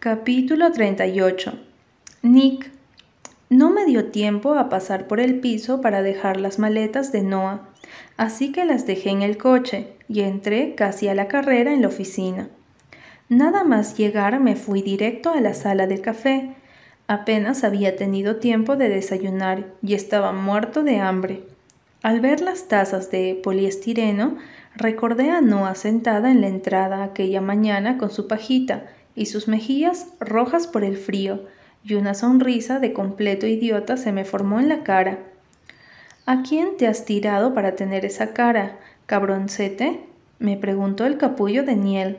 Capítulo 38 Nick no me dio tiempo a pasar por el piso para dejar las maletas de Noah, así que las dejé en el coche y entré casi a la carrera en la oficina. Nada más llegar me fui directo a la sala del café. Apenas había tenido tiempo de desayunar y estaba muerto de hambre. Al ver las tazas de poliestireno, recordé a Noah sentada en la entrada aquella mañana con su pajita y sus mejillas rojas por el frío, y una sonrisa de completo idiota se me formó en la cara. ¿A quién te has tirado para tener esa cara, cabroncete? me preguntó el capullo de Niel,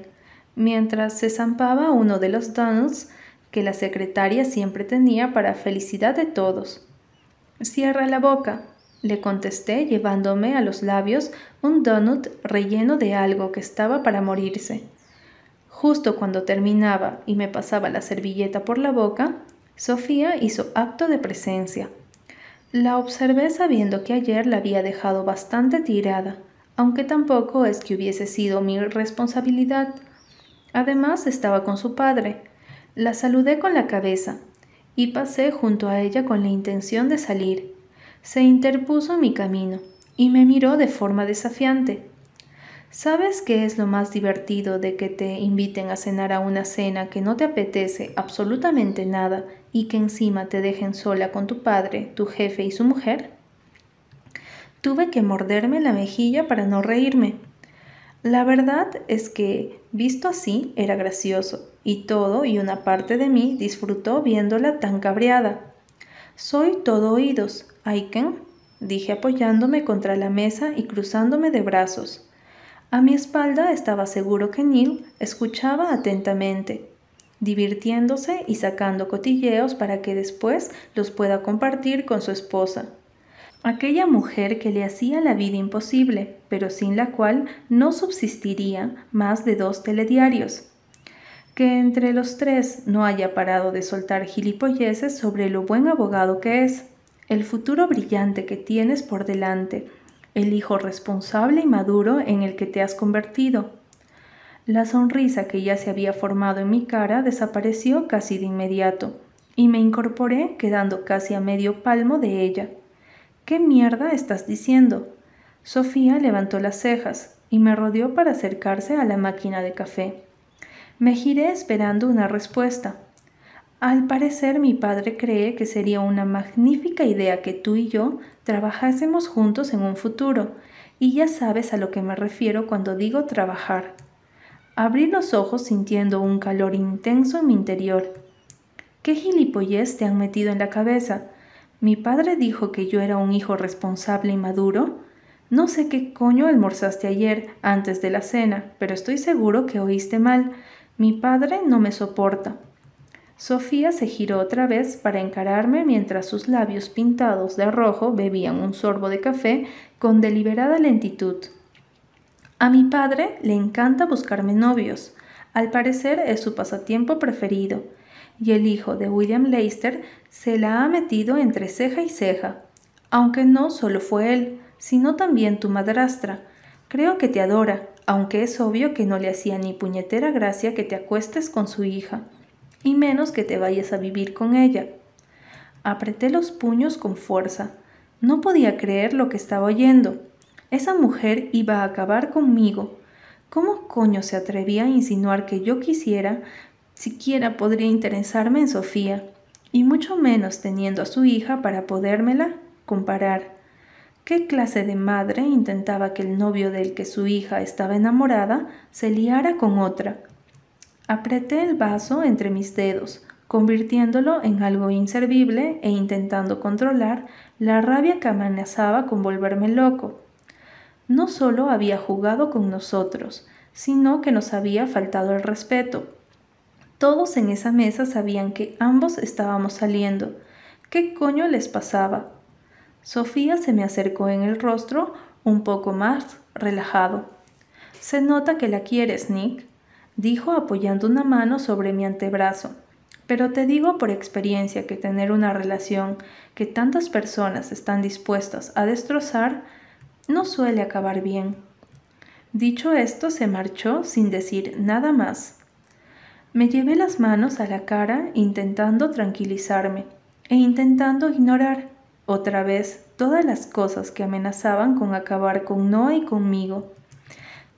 mientras se zampaba uno de los donuts que la secretaria siempre tenía para felicidad de todos. Cierra la boca, le contesté llevándome a los labios un donut relleno de algo que estaba para morirse. Justo cuando terminaba y me pasaba la servilleta por la boca, Sofía hizo acto de presencia. La observé sabiendo que ayer la había dejado bastante tirada, aunque tampoco es que hubiese sido mi responsabilidad. Además estaba con su padre. La saludé con la cabeza y pasé junto a ella con la intención de salir. Se interpuso en mi camino y me miró de forma desafiante. ¿Sabes qué es lo más divertido de que te inviten a cenar a una cena que no te apetece absolutamente nada y que encima te dejen sola con tu padre, tu jefe y su mujer? Tuve que morderme la mejilla para no reírme. La verdad es que, visto así, era gracioso, y todo y una parte de mí disfrutó viéndola tan cabreada. Soy todo oídos, Aiken, dije apoyándome contra la mesa y cruzándome de brazos. A mi espalda estaba seguro que Neil escuchaba atentamente, divirtiéndose y sacando cotilleos para que después los pueda compartir con su esposa. Aquella mujer que le hacía la vida imposible, pero sin la cual no subsistiría más de dos telediarios. Que entre los tres no haya parado de soltar gilipolleces sobre lo buen abogado que es, el futuro brillante que tienes por delante, el hijo responsable y maduro en el que te has convertido. La sonrisa que ya se había formado en mi cara desapareció casi de inmediato, y me incorporé quedando casi a medio palmo de ella. ¿Qué mierda estás diciendo? Sofía levantó las cejas y me rodeó para acercarse a la máquina de café. Me giré esperando una respuesta. Al parecer mi padre cree que sería una magnífica idea que tú y yo trabajásemos juntos en un futuro, y ya sabes a lo que me refiero cuando digo trabajar. Abrí los ojos sintiendo un calor intenso en mi interior. ¿Qué gilipollez te han metido en la cabeza? Mi padre dijo que yo era un hijo responsable y maduro. No sé qué coño almorzaste ayer antes de la cena, pero estoy seguro que oíste mal. Mi padre no me soporta. Sofía se giró otra vez para encararme mientras sus labios pintados de rojo bebían un sorbo de café con deliberada lentitud. A mi padre le encanta buscarme novios. Al parecer es su pasatiempo preferido. Y el hijo de William Leicester se la ha metido entre ceja y ceja. Aunque no solo fue él, sino también tu madrastra. Creo que te adora, aunque es obvio que no le hacía ni puñetera gracia que te acuestes con su hija y menos que te vayas a vivir con ella. Apreté los puños con fuerza. No podía creer lo que estaba oyendo. Esa mujer iba a acabar conmigo. ¿Cómo coño se atrevía a insinuar que yo quisiera, siquiera podría interesarme en Sofía, y mucho menos teniendo a su hija para podérmela comparar? ¿Qué clase de madre intentaba que el novio del que su hija estaba enamorada se liara con otra? Apreté el vaso entre mis dedos, convirtiéndolo en algo inservible e intentando controlar la rabia que amenazaba con volverme loco. No solo había jugado con nosotros, sino que nos había faltado el respeto. Todos en esa mesa sabían que ambos estábamos saliendo. ¿Qué coño les pasaba? Sofía se me acercó en el rostro un poco más relajado. Se nota que la quieres, Nick dijo apoyando una mano sobre mi antebrazo. Pero te digo por experiencia que tener una relación que tantas personas están dispuestas a destrozar no suele acabar bien. Dicho esto, se marchó sin decir nada más. Me llevé las manos a la cara intentando tranquilizarme e intentando ignorar otra vez todas las cosas que amenazaban con acabar con Noah y conmigo.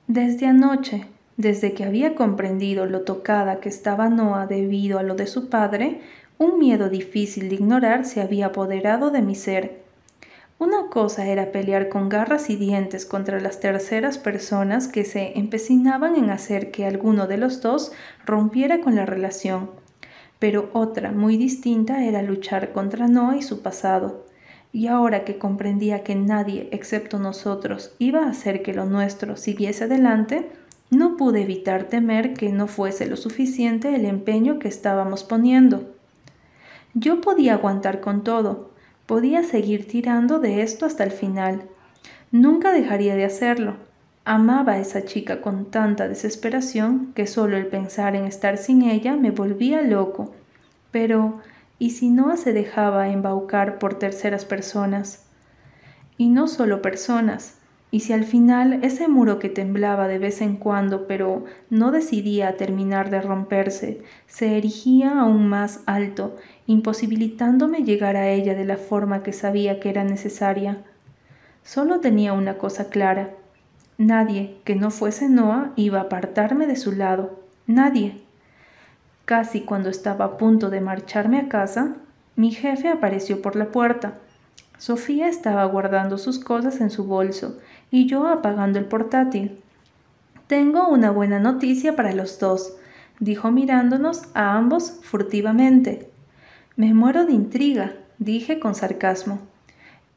Desde anoche, desde que había comprendido lo tocada que estaba Noah debido a lo de su padre, un miedo difícil de ignorar se había apoderado de mi ser. Una cosa era pelear con garras y dientes contra las terceras personas que se empecinaban en hacer que alguno de los dos rompiera con la relación, pero otra muy distinta era luchar contra Noah y su pasado. Y ahora que comprendía que nadie excepto nosotros iba a hacer que lo nuestro siguiese adelante, no pude evitar temer que no fuese lo suficiente el empeño que estábamos poniendo. Yo podía aguantar con todo, podía seguir tirando de esto hasta el final. Nunca dejaría de hacerlo. Amaba a esa chica con tanta desesperación que solo el pensar en estar sin ella me volvía loco. Pero, ¿y si no se dejaba embaucar por terceras personas? Y no solo personas, y si al final ese muro que temblaba de vez en cuando, pero no decidía terminar de romperse, se erigía aún más alto, imposibilitándome llegar a ella de la forma que sabía que era necesaria. Solo tenía una cosa clara. Nadie que no fuese Noah iba a apartarme de su lado. Nadie. Casi cuando estaba a punto de marcharme a casa, mi jefe apareció por la puerta. Sofía estaba guardando sus cosas en su bolso y yo apagando el portátil. Tengo una buena noticia para los dos, dijo mirándonos a ambos furtivamente. Me muero de intriga, dije con sarcasmo.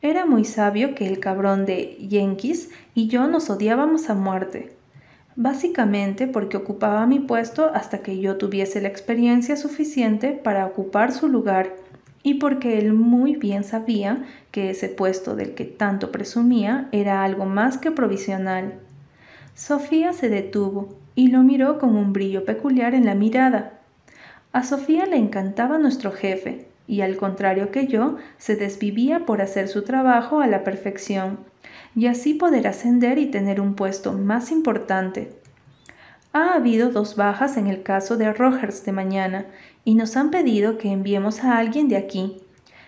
Era muy sabio que el cabrón de Yankees y yo nos odiábamos a muerte, básicamente porque ocupaba mi puesto hasta que yo tuviese la experiencia suficiente para ocupar su lugar y porque él muy bien sabía que ese puesto del que tanto presumía era algo más que provisional. Sofía se detuvo y lo miró con un brillo peculiar en la mirada. A Sofía le encantaba nuestro jefe, y al contrario que yo, se desvivía por hacer su trabajo a la perfección, y así poder ascender y tener un puesto más importante. Ha habido dos bajas en el caso de Rogers de mañana, y nos han pedido que enviemos a alguien de aquí.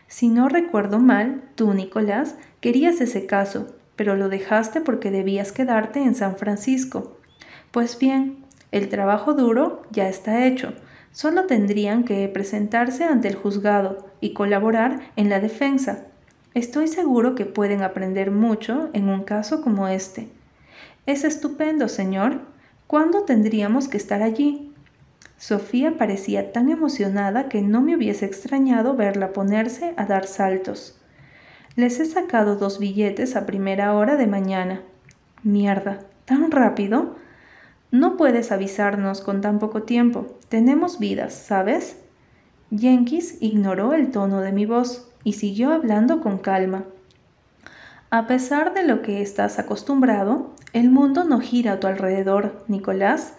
Si no recuerdo mal, tú, Nicolás, querías ese caso, pero lo dejaste porque debías quedarte en San Francisco. Pues bien, el trabajo duro ya está hecho. Solo tendrían que presentarse ante el juzgado y colaborar en la defensa. Estoy seguro que pueden aprender mucho en un caso como este. Es estupendo, señor. ¿Cuándo tendríamos que estar allí? Sofía parecía tan emocionada que no me hubiese extrañado verla ponerse a dar saltos. Les he sacado dos billetes a primera hora de mañana. Mierda, ¿tan rápido? No puedes avisarnos con tan poco tiempo. Tenemos vidas, ¿sabes? Jenkins ignoró el tono de mi voz y siguió hablando con calma. A pesar de lo que estás acostumbrado, el mundo no gira a tu alrededor, Nicolás.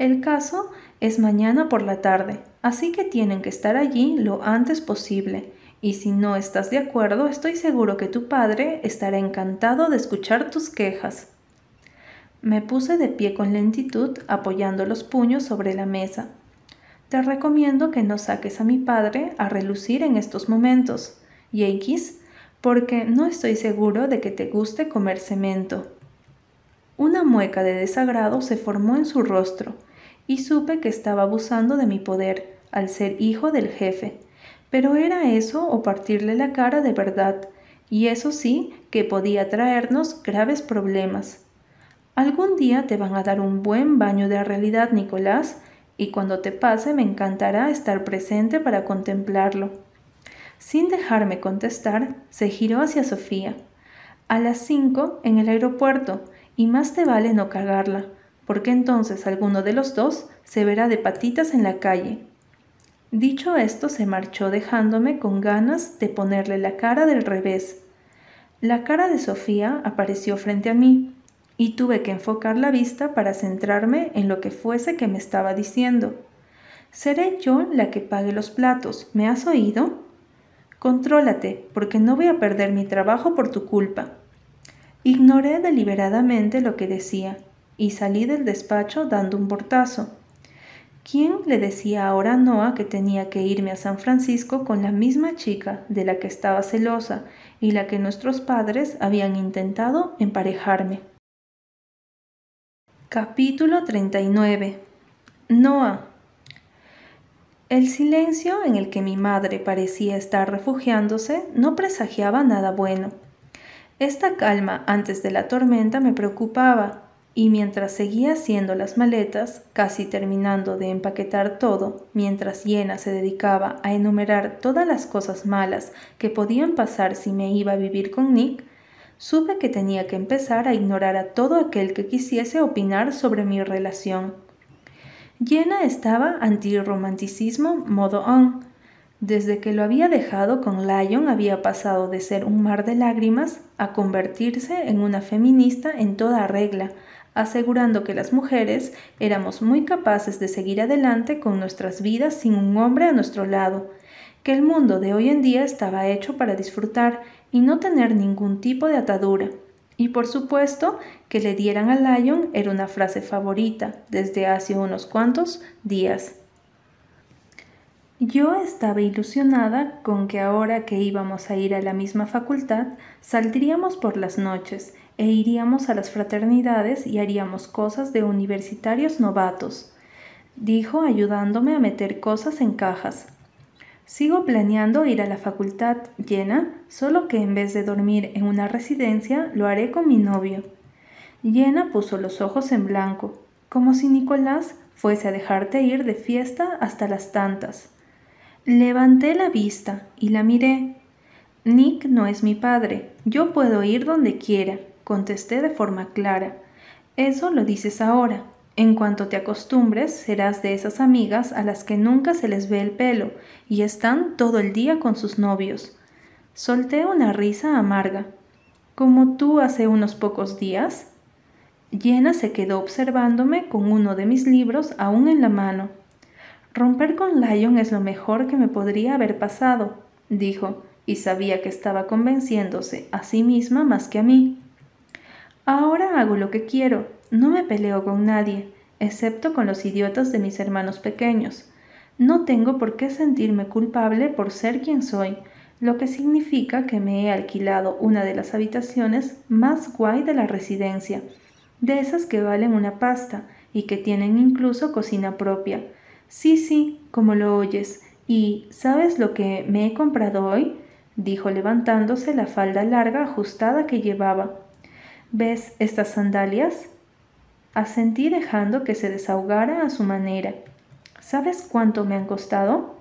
El caso es mañana por la tarde, así que tienen que estar allí lo antes posible. Y si no estás de acuerdo, estoy seguro que tu padre estará encantado de escuchar tus quejas. Me puse de pie con lentitud, apoyando los puños sobre la mesa. Te recomiendo que no saques a mi padre a relucir en estos momentos, Yankees, porque no estoy seguro de que te guste comer cemento. Una mueca de desagrado se formó en su rostro, y supe que estaba abusando de mi poder al ser hijo del jefe. Pero era eso o partirle la cara de verdad, y eso sí que podía traernos graves problemas. Algún día te van a dar un buen baño de realidad, Nicolás, y cuando te pase me encantará estar presente para contemplarlo. Sin dejarme contestar, se giró hacia Sofía. A las cinco en el aeropuerto, y más te vale no cagarla, porque entonces alguno de los dos se verá de patitas en la calle. Dicho esto, se marchó dejándome con ganas de ponerle la cara del revés. La cara de Sofía apareció frente a mí, y tuve que enfocar la vista para centrarme en lo que fuese que me estaba diciendo. Seré yo la que pague los platos, ¿me has oído? Contrólate, porque no voy a perder mi trabajo por tu culpa. Ignoré deliberadamente lo que decía y salí del despacho dando un portazo. ¿Quién le decía ahora a Noah que tenía que irme a San Francisco con la misma chica de la que estaba celosa y la que nuestros padres habían intentado emparejarme? Capítulo 39 Noah El silencio en el que mi madre parecía estar refugiándose no presagiaba nada bueno. Esta calma antes de la tormenta me preocupaba y mientras seguía haciendo las maletas, casi terminando de empaquetar todo, mientras Yena se dedicaba a enumerar todas las cosas malas que podían pasar si me iba a vivir con Nick, supe que tenía que empezar a ignorar a todo aquel que quisiese opinar sobre mi relación. Yena estaba anti-romanticismo modo on. Desde que lo había dejado con Lyon había pasado de ser un mar de lágrimas a convertirse en una feminista en toda regla, asegurando que las mujeres éramos muy capaces de seguir adelante con nuestras vidas sin un hombre a nuestro lado, que el mundo de hoy en día estaba hecho para disfrutar y no tener ningún tipo de atadura. Y por supuesto que le dieran a Lion era una frase favorita desde hace unos cuantos días. Yo estaba ilusionada con que ahora que íbamos a ir a la misma facultad, saldríamos por las noches e iríamos a las fraternidades y haríamos cosas de universitarios novatos, dijo ayudándome a meter cosas en cajas. Sigo planeando ir a la facultad llena, solo que en vez de dormir en una residencia, lo haré con mi novio. Llena puso los ojos en blanco, como si Nicolás fuese a dejarte ir de fiesta hasta las tantas. Levanté la vista y la miré. Nick no es mi padre, yo puedo ir donde quiera, contesté de forma clara. Eso lo dices ahora. En cuanto te acostumbres, serás de esas amigas a las que nunca se les ve el pelo y están todo el día con sus novios. Solté una risa amarga. ¿Como tú hace unos pocos días? Llena se quedó observándome con uno de mis libros aún en la mano. Romper con Lion es lo mejor que me podría haber pasado, dijo, y sabía que estaba convenciéndose a sí misma más que a mí. Ahora hago lo que quiero, no me peleo con nadie, excepto con los idiotas de mis hermanos pequeños. No tengo por qué sentirme culpable por ser quien soy, lo que significa que me he alquilado una de las habitaciones más guay de la residencia, de esas que valen una pasta y que tienen incluso cocina propia. Sí, sí, como lo oyes. ¿Y sabes lo que me he comprado hoy? dijo levantándose la falda larga ajustada que llevaba. ¿Ves estas sandalias? Asentí dejando que se desahogara a su manera. ¿Sabes cuánto me han costado?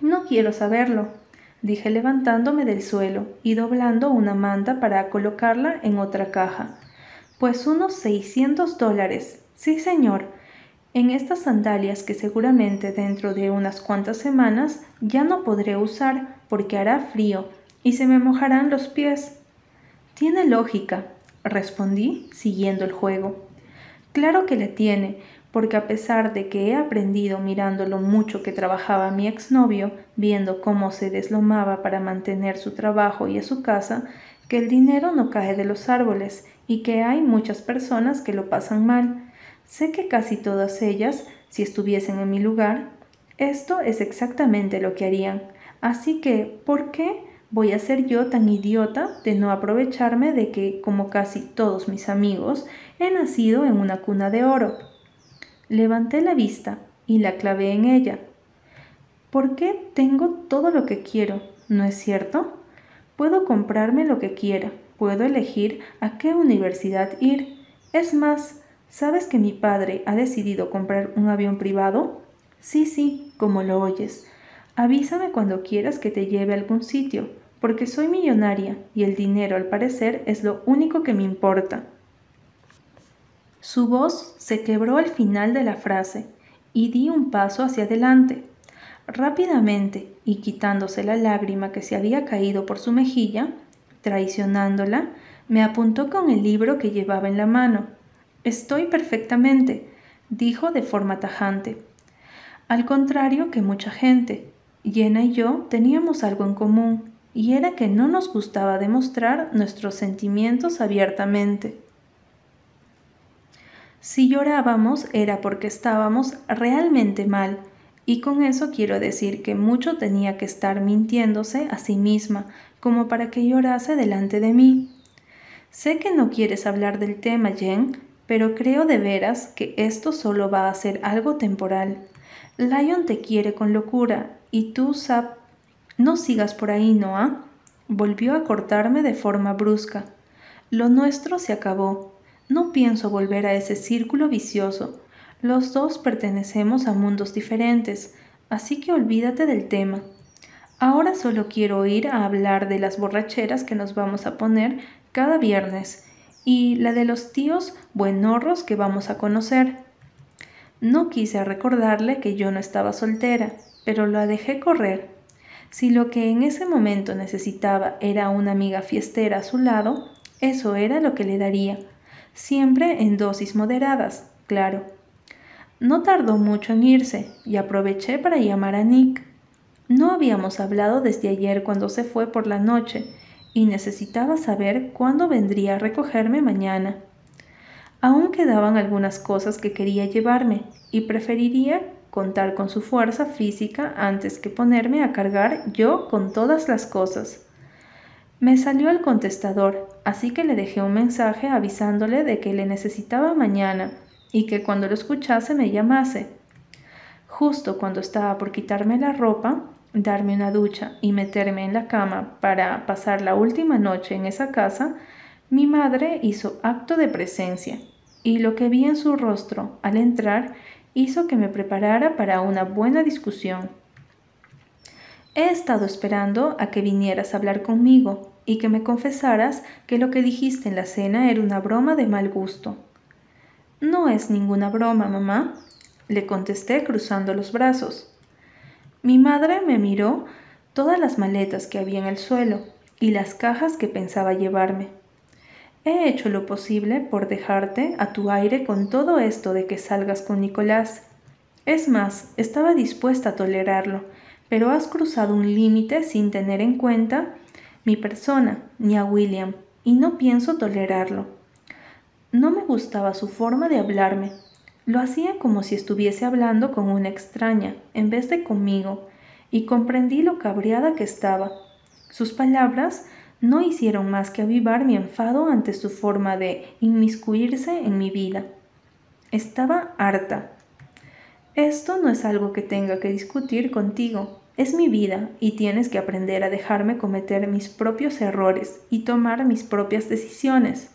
No quiero saberlo, dije levantándome del suelo y doblando una manta para colocarla en otra caja. Pues unos seiscientos dólares. Sí, señor. En estas sandalias que seguramente dentro de unas cuantas semanas ya no podré usar porque hará frío y se me mojarán los pies. Tiene lógica, respondí, siguiendo el juego. Claro que le tiene, porque a pesar de que he aprendido mirando lo mucho que trabajaba mi exnovio, viendo cómo se deslomaba para mantener su trabajo y a su casa, que el dinero no cae de los árboles y que hay muchas personas que lo pasan mal. Sé que casi todas ellas, si estuviesen en mi lugar, esto es exactamente lo que harían. Así que, ¿por qué voy a ser yo tan idiota de no aprovecharme de que, como casi todos mis amigos, he nacido en una cuna de oro. Levanté la vista y la clavé en ella. ¿Por qué tengo todo lo que quiero? ¿No es cierto? Puedo comprarme lo que quiera, puedo elegir a qué universidad ir. Es más, ¿sabes que mi padre ha decidido comprar un avión privado? Sí, sí, como lo oyes. Avísame cuando quieras que te lleve a algún sitio, porque soy millonaria y el dinero al parecer es lo único que me importa. Su voz se quebró al final de la frase y di un paso hacia adelante. Rápidamente, y quitándose la lágrima que se había caído por su mejilla, traicionándola, me apuntó con el libro que llevaba en la mano. Estoy perfectamente, dijo de forma tajante. Al contrario que mucha gente, Jenna y yo teníamos algo en común, y era que no nos gustaba demostrar nuestros sentimientos abiertamente. Si llorábamos era porque estábamos realmente mal, y con eso quiero decir que mucho tenía que estar mintiéndose a sí misma como para que llorase delante de mí. Sé que no quieres hablar del tema, Jen, pero creo de veras que esto solo va a ser algo temporal. Lion te quiere con locura y tú, Sap, no sigas por ahí, Noah. Volvió a cortarme de forma brusca. Lo nuestro se acabó. No pienso volver a ese círculo vicioso. Los dos pertenecemos a mundos diferentes, así que olvídate del tema. Ahora solo quiero ir a hablar de las borracheras que nos vamos a poner cada viernes y la de los tíos buenorros que vamos a conocer. No quise recordarle que yo no estaba soltera, pero la dejé correr. Si lo que en ese momento necesitaba era una amiga fiestera a su lado, eso era lo que le daría, siempre en dosis moderadas, claro. No tardó mucho en irse y aproveché para llamar a Nick. No habíamos hablado desde ayer cuando se fue por la noche y necesitaba saber cuándo vendría a recogerme mañana. Aún quedaban algunas cosas que quería llevarme y preferiría contar con su fuerza física antes que ponerme a cargar yo con todas las cosas. Me salió el contestador, así que le dejé un mensaje avisándole de que le necesitaba mañana y que cuando lo escuchase me llamase. Justo cuando estaba por quitarme la ropa, darme una ducha y meterme en la cama para pasar la última noche en esa casa, mi madre hizo acto de presencia, y lo que vi en su rostro al entrar hizo que me preparara para una buena discusión. He estado esperando a que vinieras a hablar conmigo y que me confesaras que lo que dijiste en la cena era una broma de mal gusto. No es ninguna broma, mamá, le contesté cruzando los brazos. Mi madre me miró todas las maletas que había en el suelo y las cajas que pensaba llevarme. He hecho lo posible por dejarte a tu aire con todo esto de que salgas con Nicolás. Es más, estaba dispuesta a tolerarlo, pero has cruzado un límite sin tener en cuenta mi persona ni a William, y no pienso tolerarlo. No me gustaba su forma de hablarme. Lo hacía como si estuviese hablando con una extraña, en vez de conmigo, y comprendí lo cabreada que estaba. Sus palabras no hicieron más que avivar mi enfado ante su forma de inmiscuirse en mi vida. Estaba harta. Esto no es algo que tenga que discutir contigo. Es mi vida y tienes que aprender a dejarme cometer mis propios errores y tomar mis propias decisiones.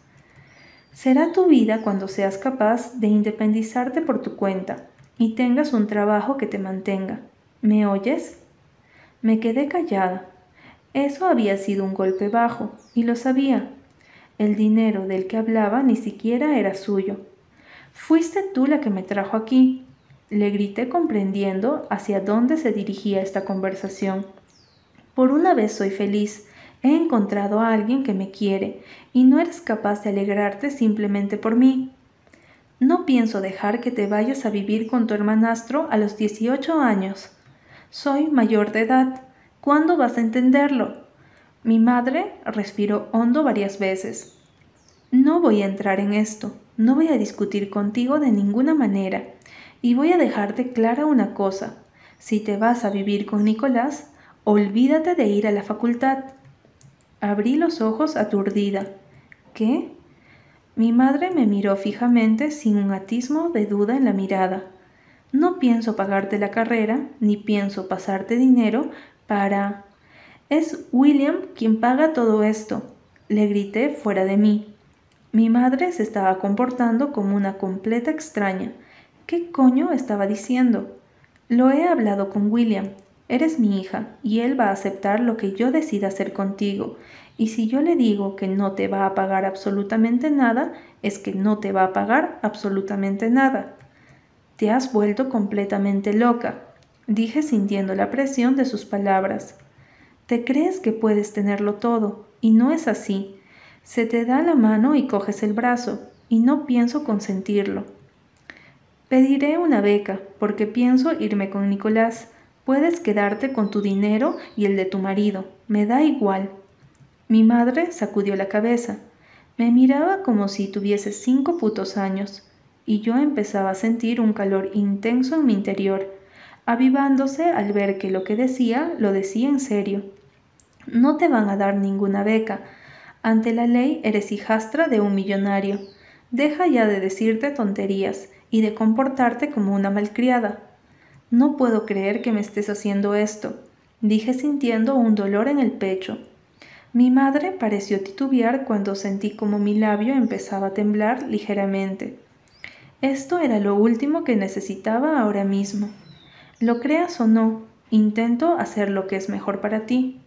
Será tu vida cuando seas capaz de independizarte por tu cuenta y tengas un trabajo que te mantenga. ¿Me oyes? Me quedé callada. Eso había sido un golpe bajo, y lo sabía. El dinero del que hablaba ni siquiera era suyo. Fuiste tú la que me trajo aquí. Le grité comprendiendo hacia dónde se dirigía esta conversación. Por una vez soy feliz, He encontrado a alguien que me quiere y no eres capaz de alegrarte simplemente por mí. No pienso dejar que te vayas a vivir con tu hermanastro a los 18 años. Soy mayor de edad. ¿Cuándo vas a entenderlo? Mi madre respiró hondo varias veces. No voy a entrar en esto, no voy a discutir contigo de ninguna manera, y voy a dejarte clara una cosa. Si te vas a vivir con Nicolás, olvídate de ir a la facultad. Abrí los ojos aturdida. ¿Qué? Mi madre me miró fijamente sin un atismo de duda en la mirada. No pienso pagarte la carrera, ni pienso pasarte dinero para... Es William quien paga todo esto, le grité fuera de mí. Mi madre se estaba comportando como una completa extraña. ¿Qué coño estaba diciendo? Lo he hablado con William, Eres mi hija y él va a aceptar lo que yo decida hacer contigo. Y si yo le digo que no te va a pagar absolutamente nada, es que no te va a pagar absolutamente nada. Te has vuelto completamente loca, dije sintiendo la presión de sus palabras. Te crees que puedes tenerlo todo, y no es así. Se te da la mano y coges el brazo, y no pienso consentirlo. Pediré una beca, porque pienso irme con Nicolás, Puedes quedarte con tu dinero y el de tu marido, me da igual. Mi madre sacudió la cabeza. Me miraba como si tuviese cinco putos años. y yo empezaba a sentir un calor intenso en mi interior, avivándose al ver que lo que decía lo decía en serio. No te van a dar ninguna beca. Ante la ley eres hijastra de un millonario. Deja ya de decirte tonterías y de comportarte como una malcriada. No puedo creer que me estés haciendo esto, dije sintiendo un dolor en el pecho. Mi madre pareció titubear cuando sentí como mi labio empezaba a temblar ligeramente. Esto era lo último que necesitaba ahora mismo. Lo creas o no, intento hacer lo que es mejor para ti.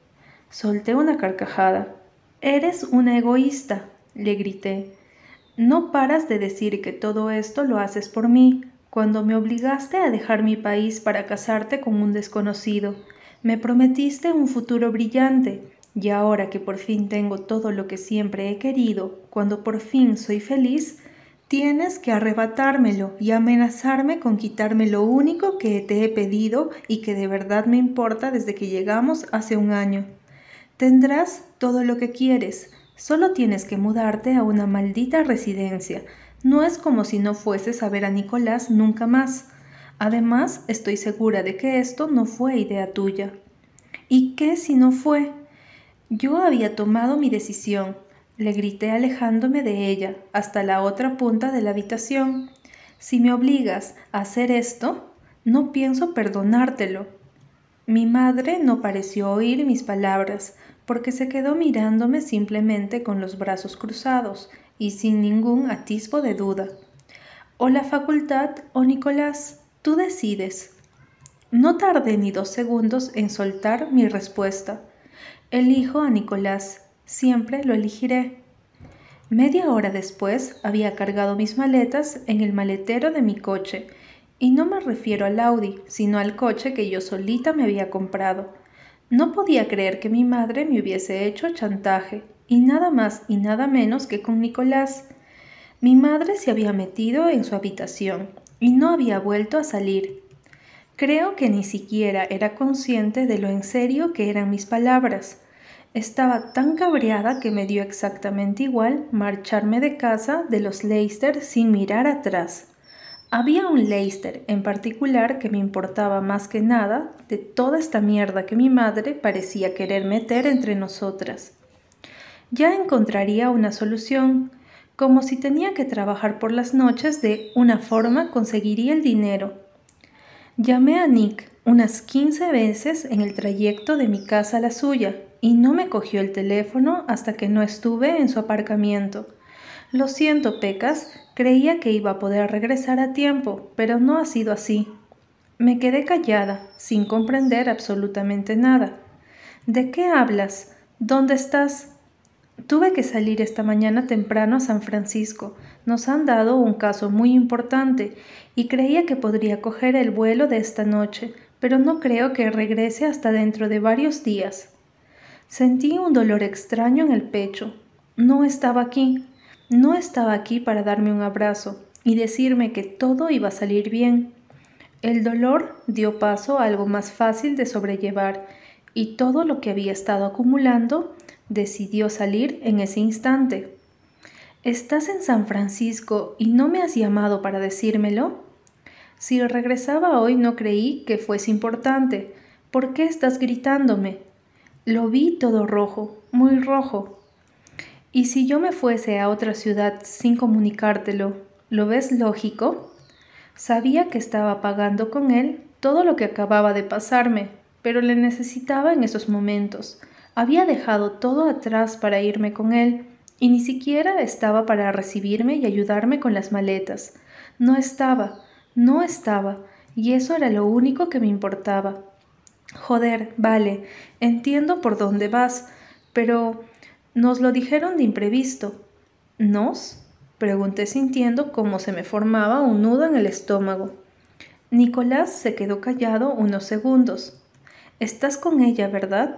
Solté una carcajada. Eres una egoísta, le grité. No paras de decir que todo esto lo haces por mí, cuando me obligaste a dejar mi país para casarte con un desconocido. Me prometiste un futuro brillante, y ahora que por fin tengo todo lo que siempre he querido, cuando por fin soy feliz, tienes que arrebatármelo y amenazarme con quitarme lo único que te he pedido y que de verdad me importa desde que llegamos hace un año. Tendrás todo lo que quieres, solo tienes que mudarte a una maldita residencia. No es como si no fueses a ver a Nicolás nunca más. Además, estoy segura de que esto no fue idea tuya. ¿Y qué si no fue? Yo había tomado mi decisión, le grité alejándome de ella hasta la otra punta de la habitación. Si me obligas a hacer esto, no pienso perdonártelo. Mi madre no pareció oír mis palabras, porque se quedó mirándome simplemente con los brazos cruzados y sin ningún atisbo de duda. O la facultad o Nicolás, tú decides. No tardé ni dos segundos en soltar mi respuesta. Elijo a Nicolás, siempre lo elegiré. Media hora después había cargado mis maletas en el maletero de mi coche, y no me refiero al Audi, sino al coche que yo solita me había comprado. No podía creer que mi madre me hubiese hecho chantaje, y nada más y nada menos que con Nicolás. Mi madre se había metido en su habitación y no había vuelto a salir. Creo que ni siquiera era consciente de lo en serio que eran mis palabras. Estaba tan cabreada que me dio exactamente igual marcharme de casa de los Leicester sin mirar atrás. Había un Leicester en particular que me importaba más que nada de toda esta mierda que mi madre parecía querer meter entre nosotras. Ya encontraría una solución, como si tenía que trabajar por las noches de una forma conseguiría el dinero. Llamé a Nick unas 15 veces en el trayecto de mi casa a la suya y no me cogió el teléfono hasta que no estuve en su aparcamiento. Lo siento, Pecas, creía que iba a poder regresar a tiempo, pero no ha sido así. Me quedé callada, sin comprender absolutamente nada. ¿De qué hablas? ¿Dónde estás? Tuve que salir esta mañana temprano a San Francisco. Nos han dado un caso muy importante y creía que podría coger el vuelo de esta noche, pero no creo que regrese hasta dentro de varios días. Sentí un dolor extraño en el pecho. No estaba aquí. No estaba aquí para darme un abrazo y decirme que todo iba a salir bien. El dolor dio paso a algo más fácil de sobrellevar y todo lo que había estado acumulando decidió salir en ese instante. ¿Estás en San Francisco y no me has llamado para decírmelo? Si regresaba hoy no creí que fuese importante. ¿Por qué estás gritándome? Lo vi todo rojo, muy rojo. ¿Y si yo me fuese a otra ciudad sin comunicártelo, lo ves lógico? Sabía que estaba pagando con él todo lo que acababa de pasarme, pero le necesitaba en esos momentos. Había dejado todo atrás para irme con él, y ni siquiera estaba para recibirme y ayudarme con las maletas. No estaba, no estaba, y eso era lo único que me importaba. Joder, vale, entiendo por dónde vas, pero nos lo dijeron de imprevisto. ¿Nos? Pregunté sintiendo cómo se me formaba un nudo en el estómago. Nicolás se quedó callado unos segundos. Estás con ella, ¿verdad?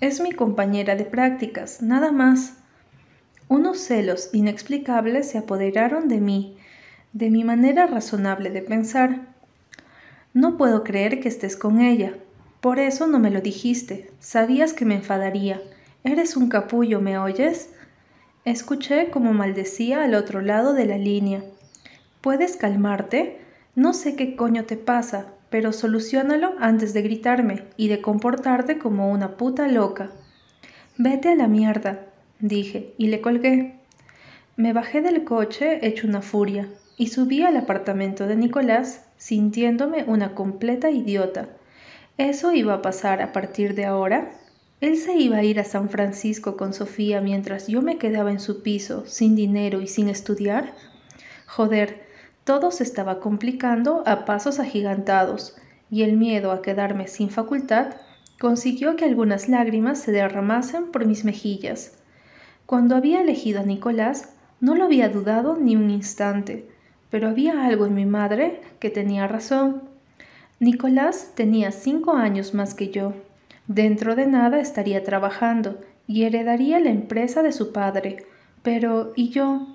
Es mi compañera de prácticas, nada más. Unos celos inexplicables se apoderaron de mí, de mi manera razonable de pensar. No puedo creer que estés con ella, por eso no me lo dijiste. Sabías que me enfadaría. Eres un capullo, ¿me oyes? Escuché como maldecía al otro lado de la línea. ¿Puedes calmarte? No sé qué coño te pasa, pero solucionalo antes de gritarme y de comportarte como una puta loca. Vete a la mierda, dije, y le colgué. Me bajé del coche hecho una furia y subí al apartamento de Nicolás sintiéndome una completa idiota. ¿Eso iba a pasar a partir de ahora? Él se iba a ir a San Francisco con Sofía mientras yo me quedaba en su piso, sin dinero y sin estudiar. Joder, todo se estaba complicando a pasos agigantados, y el miedo a quedarme sin facultad consiguió que algunas lágrimas se derramasen por mis mejillas. Cuando había elegido a Nicolás, no lo había dudado ni un instante, pero había algo en mi madre que tenía razón. Nicolás tenía cinco años más que yo. Dentro de nada estaría trabajando y heredaría la empresa de su padre. Pero, ¿y yo?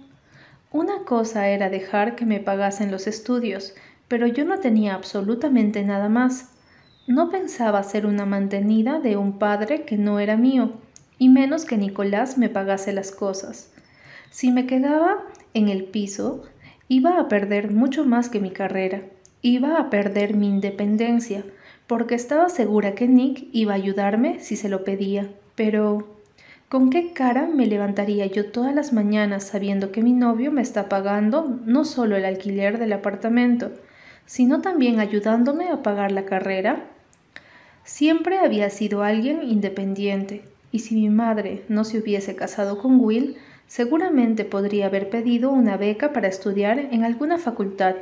Una cosa era dejar que me pagasen los estudios, pero yo no tenía absolutamente nada más. No pensaba ser una mantenida de un padre que no era mío, y menos que Nicolás me pagase las cosas. Si me quedaba en el piso, iba a perder mucho más que mi carrera, iba a perder mi independencia, porque estaba segura que Nick iba a ayudarme si se lo pedía. Pero, ¿con qué cara me levantaría yo todas las mañanas sabiendo que mi novio me está pagando no solo el alquiler del apartamento, sino también ayudándome a pagar la carrera? Siempre había sido alguien independiente, y si mi madre no se hubiese casado con Will, seguramente podría haber pedido una beca para estudiar en alguna facultad.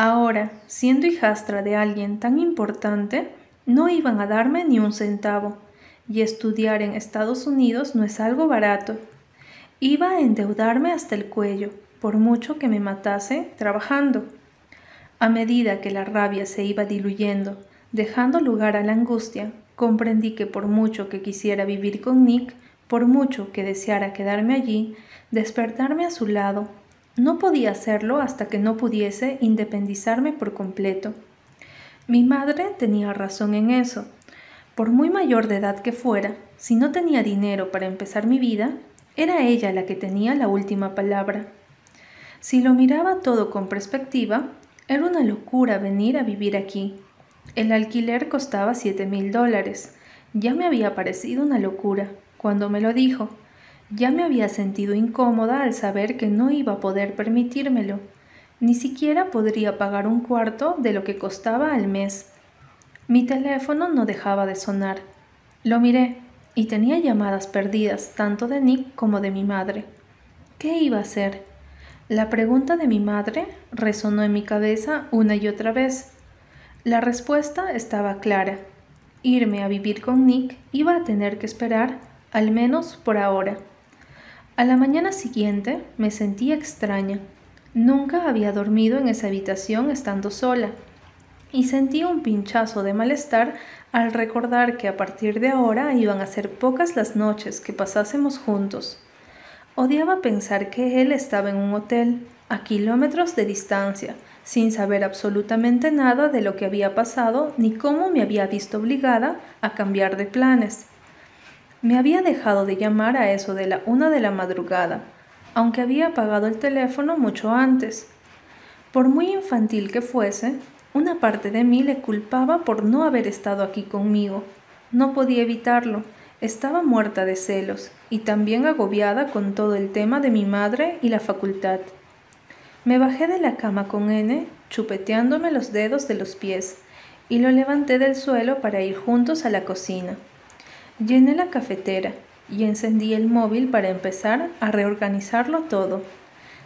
Ahora, siendo hijastra de alguien tan importante, no iban a darme ni un centavo, y estudiar en Estados Unidos no es algo barato. Iba a endeudarme hasta el cuello, por mucho que me matase trabajando. A medida que la rabia se iba diluyendo, dejando lugar a la angustia, comprendí que por mucho que quisiera vivir con Nick, por mucho que deseara quedarme allí, despertarme a su lado, no podía hacerlo hasta que no pudiese independizarme por completo. Mi madre tenía razón en eso. Por muy mayor de edad que fuera, si no tenía dinero para empezar mi vida, era ella la que tenía la última palabra. Si lo miraba todo con perspectiva, era una locura venir a vivir aquí. El alquiler costaba siete mil dólares. Ya me había parecido una locura cuando me lo dijo, ya me había sentido incómoda al saber que no iba a poder permitírmelo. Ni siquiera podría pagar un cuarto de lo que costaba al mes. Mi teléfono no dejaba de sonar. Lo miré y tenía llamadas perdidas tanto de Nick como de mi madre. ¿Qué iba a hacer? La pregunta de mi madre resonó en mi cabeza una y otra vez. La respuesta estaba clara. Irme a vivir con Nick iba a tener que esperar, al menos por ahora. A la mañana siguiente me sentí extraña. Nunca había dormido en esa habitación estando sola. Y sentí un pinchazo de malestar al recordar que a partir de ahora iban a ser pocas las noches que pasásemos juntos. Odiaba pensar que él estaba en un hotel, a kilómetros de distancia, sin saber absolutamente nada de lo que había pasado ni cómo me había visto obligada a cambiar de planes. Me había dejado de llamar a eso de la una de la madrugada, aunque había apagado el teléfono mucho antes. Por muy infantil que fuese, una parte de mí le culpaba por no haber estado aquí conmigo. No podía evitarlo. Estaba muerta de celos y también agobiada con todo el tema de mi madre y la facultad. Me bajé de la cama con N, chupeteándome los dedos de los pies, y lo levanté del suelo para ir juntos a la cocina. Llené la cafetera y encendí el móvil para empezar a reorganizarlo todo.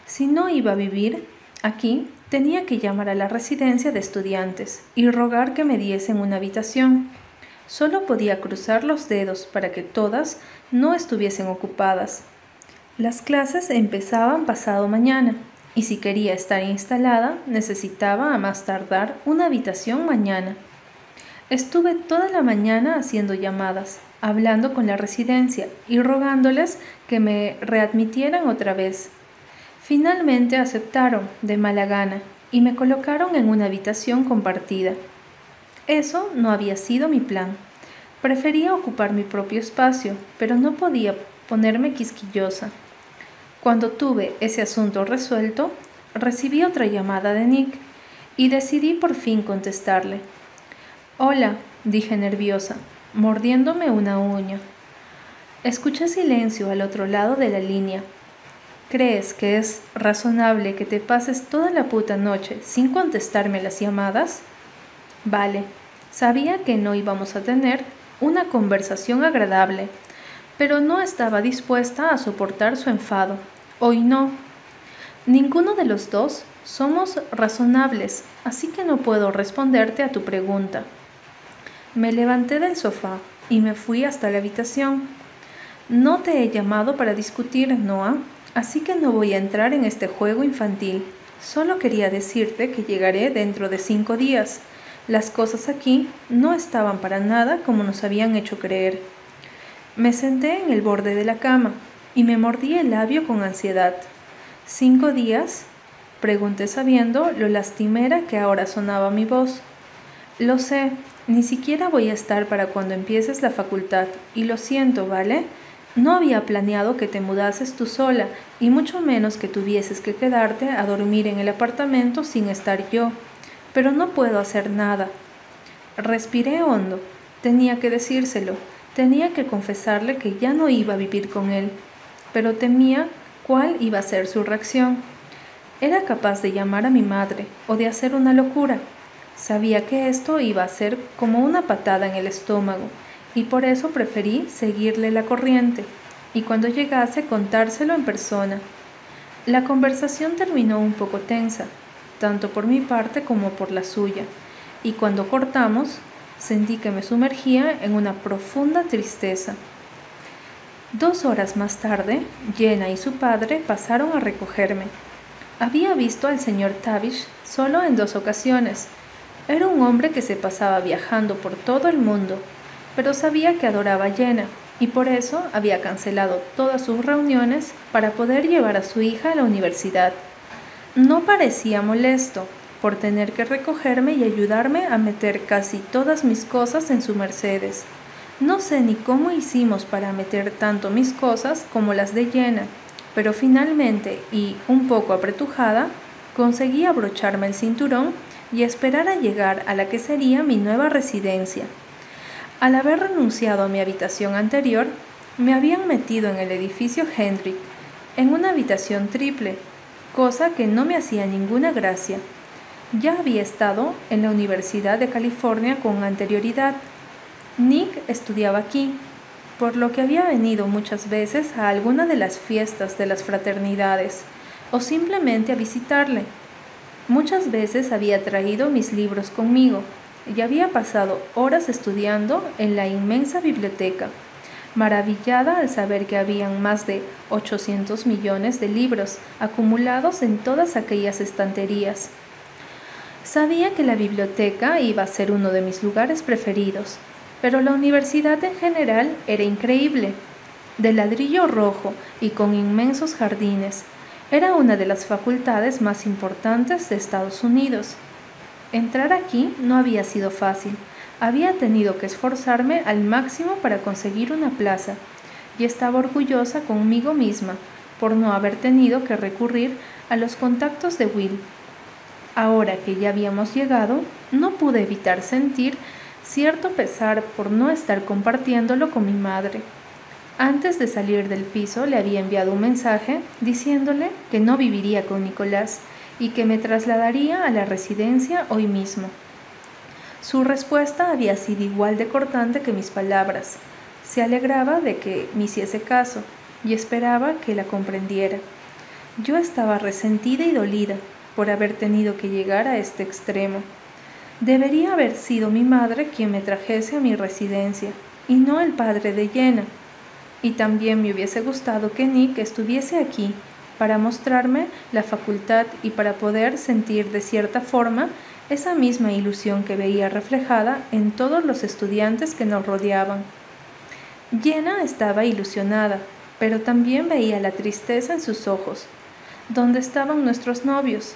Si no iba a vivir aquí, tenía que llamar a la residencia de estudiantes y rogar que me diesen una habitación. Solo podía cruzar los dedos para que todas no estuviesen ocupadas. Las clases empezaban pasado mañana y si quería estar instalada necesitaba a más tardar una habitación mañana. Estuve toda la mañana haciendo llamadas, hablando con la residencia y rogándoles que me readmitieran otra vez. Finalmente aceptaron de mala gana y me colocaron en una habitación compartida. Eso no había sido mi plan. Prefería ocupar mi propio espacio, pero no podía ponerme quisquillosa. Cuando tuve ese asunto resuelto, recibí otra llamada de Nick y decidí por fin contestarle. Hola, dije nerviosa, mordiéndome una uña. Escuché silencio al otro lado de la línea. ¿Crees que es razonable que te pases toda la puta noche sin contestarme las llamadas? Vale, sabía que no íbamos a tener una conversación agradable, pero no estaba dispuesta a soportar su enfado. Hoy no. Ninguno de los dos somos razonables, así que no puedo responderte a tu pregunta. Me levanté del sofá y me fui hasta la habitación. No te he llamado para discutir, Noah, así que no voy a entrar en este juego infantil. Solo quería decirte que llegaré dentro de cinco días. Las cosas aquí no estaban para nada como nos habían hecho creer. Me senté en el borde de la cama y me mordí el labio con ansiedad. ¿Cinco días? Pregunté sabiendo lo lastimera que ahora sonaba mi voz. Lo sé, ni siquiera voy a estar para cuando empieces la facultad, y lo siento, ¿vale? No había planeado que te mudases tú sola, y mucho menos que tuvieses que quedarte a dormir en el apartamento sin estar yo. Pero no puedo hacer nada. Respiré hondo. Tenía que decírselo. Tenía que confesarle que ya no iba a vivir con él. Pero temía cuál iba a ser su reacción. Era capaz de llamar a mi madre o de hacer una locura. Sabía que esto iba a ser como una patada en el estómago y por eso preferí seguirle la corriente y cuando llegase contárselo en persona. La conversación terminó un poco tensa, tanto por mi parte como por la suya, y cuando cortamos sentí que me sumergía en una profunda tristeza. Dos horas más tarde, Jenna y su padre pasaron a recogerme. Había visto al señor Tavish solo en dos ocasiones. Era un hombre que se pasaba viajando por todo el mundo, pero sabía que adoraba a Jenna y por eso había cancelado todas sus reuniones para poder llevar a su hija a la universidad. No parecía molesto por tener que recogerme y ayudarme a meter casi todas mis cosas en su Mercedes. No sé ni cómo hicimos para meter tanto mis cosas como las de Jenna, pero finalmente, y un poco apretujada, conseguí abrocharme el cinturón y esperar a llegar a la que sería mi nueva residencia. Al haber renunciado a mi habitación anterior, me habían metido en el edificio Hendrick, en una habitación triple, cosa que no me hacía ninguna gracia. Ya había estado en la Universidad de California con anterioridad. Nick estudiaba aquí, por lo que había venido muchas veces a alguna de las fiestas de las fraternidades o simplemente a visitarle. Muchas veces había traído mis libros conmigo y había pasado horas estudiando en la inmensa biblioteca, maravillada al saber que habían más de 800 millones de libros acumulados en todas aquellas estanterías. Sabía que la biblioteca iba a ser uno de mis lugares preferidos, pero la universidad en general era increíble. De ladrillo rojo y con inmensos jardines, era una de las facultades más importantes de Estados Unidos. Entrar aquí no había sido fácil. Había tenido que esforzarme al máximo para conseguir una plaza, y estaba orgullosa conmigo misma por no haber tenido que recurrir a los contactos de Will. Ahora que ya habíamos llegado, no pude evitar sentir cierto pesar por no estar compartiéndolo con mi madre. Antes de salir del piso le había enviado un mensaje diciéndole que no viviría con Nicolás y que me trasladaría a la residencia hoy mismo. Su respuesta había sido igual de cortante que mis palabras. Se alegraba de que me hiciese caso y esperaba que la comprendiera. Yo estaba resentida y dolida por haber tenido que llegar a este extremo. Debería haber sido mi madre quien me trajese a mi residencia y no el padre de Jenna. Y también me hubiese gustado que Nick estuviese aquí para mostrarme la facultad y para poder sentir de cierta forma esa misma ilusión que veía reflejada en todos los estudiantes que nos rodeaban. Jenna estaba ilusionada, pero también veía la tristeza en sus ojos. ¿Dónde estaban nuestros novios?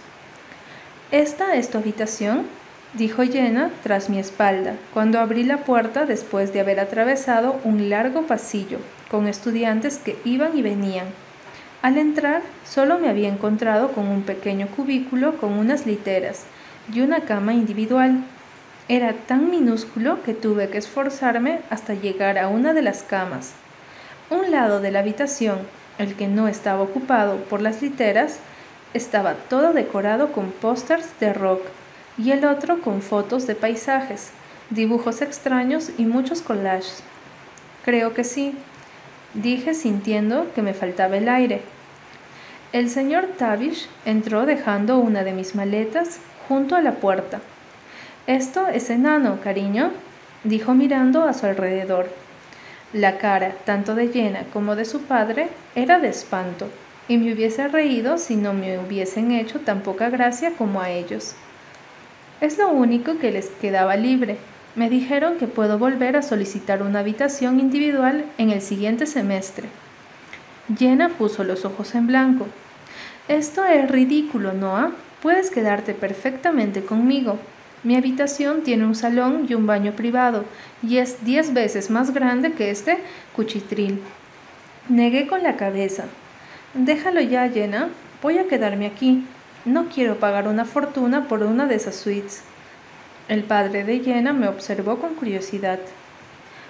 ¿Esta es tu habitación? dijo Jenna tras mi espalda, cuando abrí la puerta después de haber atravesado un largo pasillo con estudiantes que iban y venían. Al entrar, solo me había encontrado con un pequeño cubículo con unas literas y una cama individual. Era tan minúsculo que tuve que esforzarme hasta llegar a una de las camas. Un lado de la habitación, el que no estaba ocupado por las literas, estaba todo decorado con pósters de rock y el otro con fotos de paisajes, dibujos extraños y muchos collages. Creo que sí, dije sintiendo que me faltaba el aire. El señor Tavish entró dejando una de mis maletas junto a la puerta. Esto es enano, cariño, dijo mirando a su alrededor. La cara, tanto de Jenna como de su padre, era de espanto, y me hubiese reído si no me hubiesen hecho tan poca gracia como a ellos. Es lo único que les quedaba libre. Me dijeron que puedo volver a solicitar una habitación individual en el siguiente semestre. Jenna puso los ojos en blanco. Esto es ridículo, Noah. Puedes quedarte perfectamente conmigo. Mi habitación tiene un salón y un baño privado, y es diez veces más grande que este cuchitril. Negué con la cabeza. Déjalo ya, Jenna. Voy a quedarme aquí. No quiero pagar una fortuna por una de esas suites. El padre de Jenna me observó con curiosidad.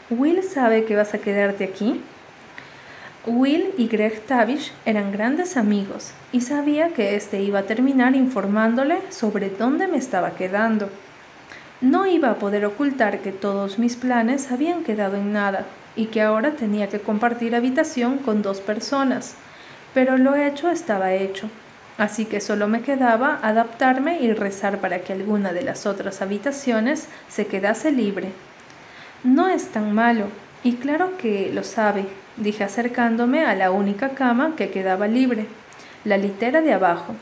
¿Will sabe que vas a quedarte aquí? Will y Greg Tavish eran grandes amigos y sabía que éste iba a terminar informándole sobre dónde me estaba quedando. No iba a poder ocultar que todos mis planes habían quedado en nada y que ahora tenía que compartir habitación con dos personas, pero lo hecho estaba hecho Así que solo me quedaba adaptarme y rezar para que alguna de las otras habitaciones se quedase libre. No es tan malo, y claro que lo sabe, dije acercándome a la única cama que quedaba libre, la litera de abajo.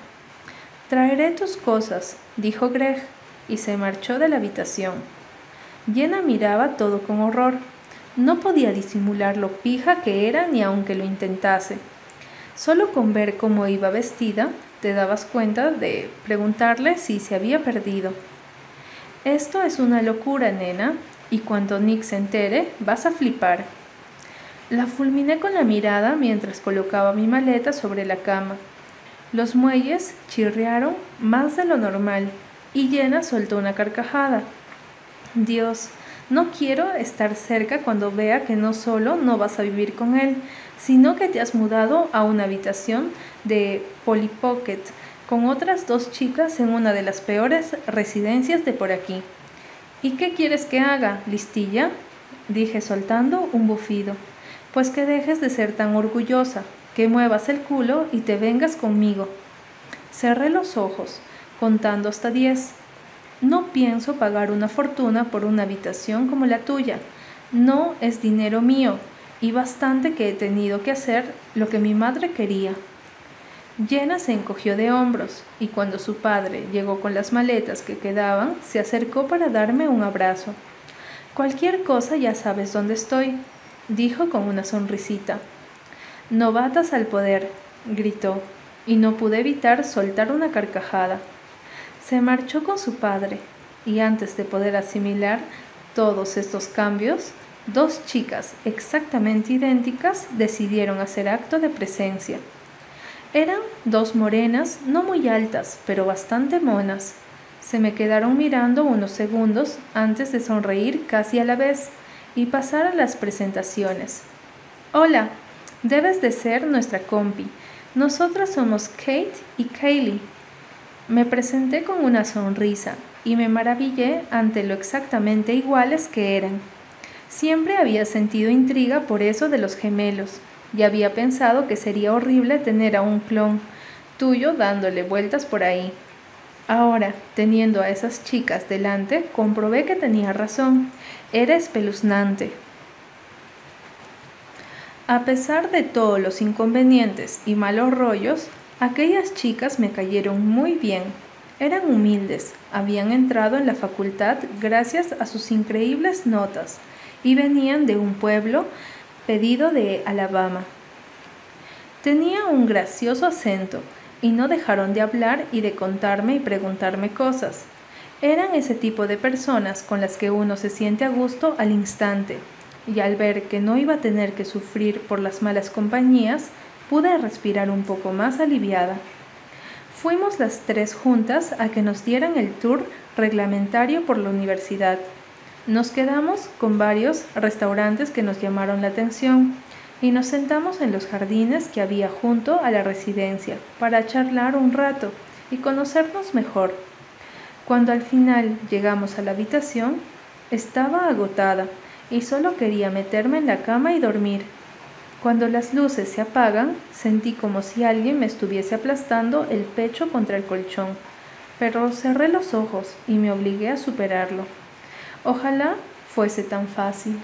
Traeré tus cosas, dijo Greg, y se marchó de la habitación. Jenna miraba todo con horror. No podía disimular lo pija que era ni aunque lo intentase. Solo con ver cómo iba vestida, te dabas cuenta de preguntarle si se había perdido. Esto es una locura, nena, y cuando Nick se entere, vas a flipar. La fulminé con la mirada mientras colocaba mi maleta sobre la cama. Los muelles chirriaron más de lo normal y Jenna soltó una carcajada. Dios, no quiero estar cerca cuando vea que no solo no vas a vivir con él, sino que te has mudado a una habitación de Polly Pocket con otras dos chicas en una de las peores residencias de por aquí. ¿Y qué quieres que haga, listilla? dije soltando un bufido. Pues que dejes de ser tan orgullosa, que muevas el culo y te vengas conmigo. Cerré los ojos, contando hasta diez. No pienso pagar una fortuna por una habitación como la tuya. No es dinero mío y bastante que he tenido que hacer lo que mi madre quería. Jenna se encogió de hombros y cuando su padre llegó con las maletas que quedaban, se acercó para darme un abrazo. Cualquier cosa ya sabes dónde estoy, dijo con una sonrisita. Novatas al poder, gritó, y no pude evitar soltar una carcajada. Se marchó con su padre, y antes de poder asimilar todos estos cambios, dos chicas exactamente idénticas decidieron hacer acto de presencia. Eran dos morenas, no muy altas, pero bastante monas. Se me quedaron mirando unos segundos antes de sonreír casi a la vez y pasar a las presentaciones. Hola, debes de ser nuestra compi. Nosotras somos Kate y Kaylee. Me presenté con una sonrisa y me maravillé ante lo exactamente iguales que eran. Siempre había sentido intriga por eso de los gemelos y había pensado que sería horrible tener a un clon tuyo dándole vueltas por ahí. Ahora, teniendo a esas chicas delante, comprobé que tenía razón. Era espeluznante. A pesar de todos los inconvenientes y malos rollos, Aquellas chicas me cayeron muy bien. Eran humildes, habían entrado en la facultad gracias a sus increíbles notas y venían de un pueblo pedido de Alabama. Tenía un gracioso acento y no dejaron de hablar y de contarme y preguntarme cosas. Eran ese tipo de personas con las que uno se siente a gusto al instante, y al ver que no iba a tener que sufrir por las malas compañías, pude respirar un poco más aliviada. Fuimos las tres juntas a que nos dieran el tour reglamentario por la universidad. Nos quedamos con varios restaurantes que nos llamaron la atención y nos sentamos en los jardines que había junto a la residencia para charlar un rato y conocernos mejor. Cuando al final llegamos a la habitación, estaba agotada y solo quería meterme en la cama y dormir. Cuando las luces se apagan, sentí como si alguien me estuviese aplastando el pecho contra el colchón, pero cerré los ojos y me obligué a superarlo. Ojalá fuese tan fácil.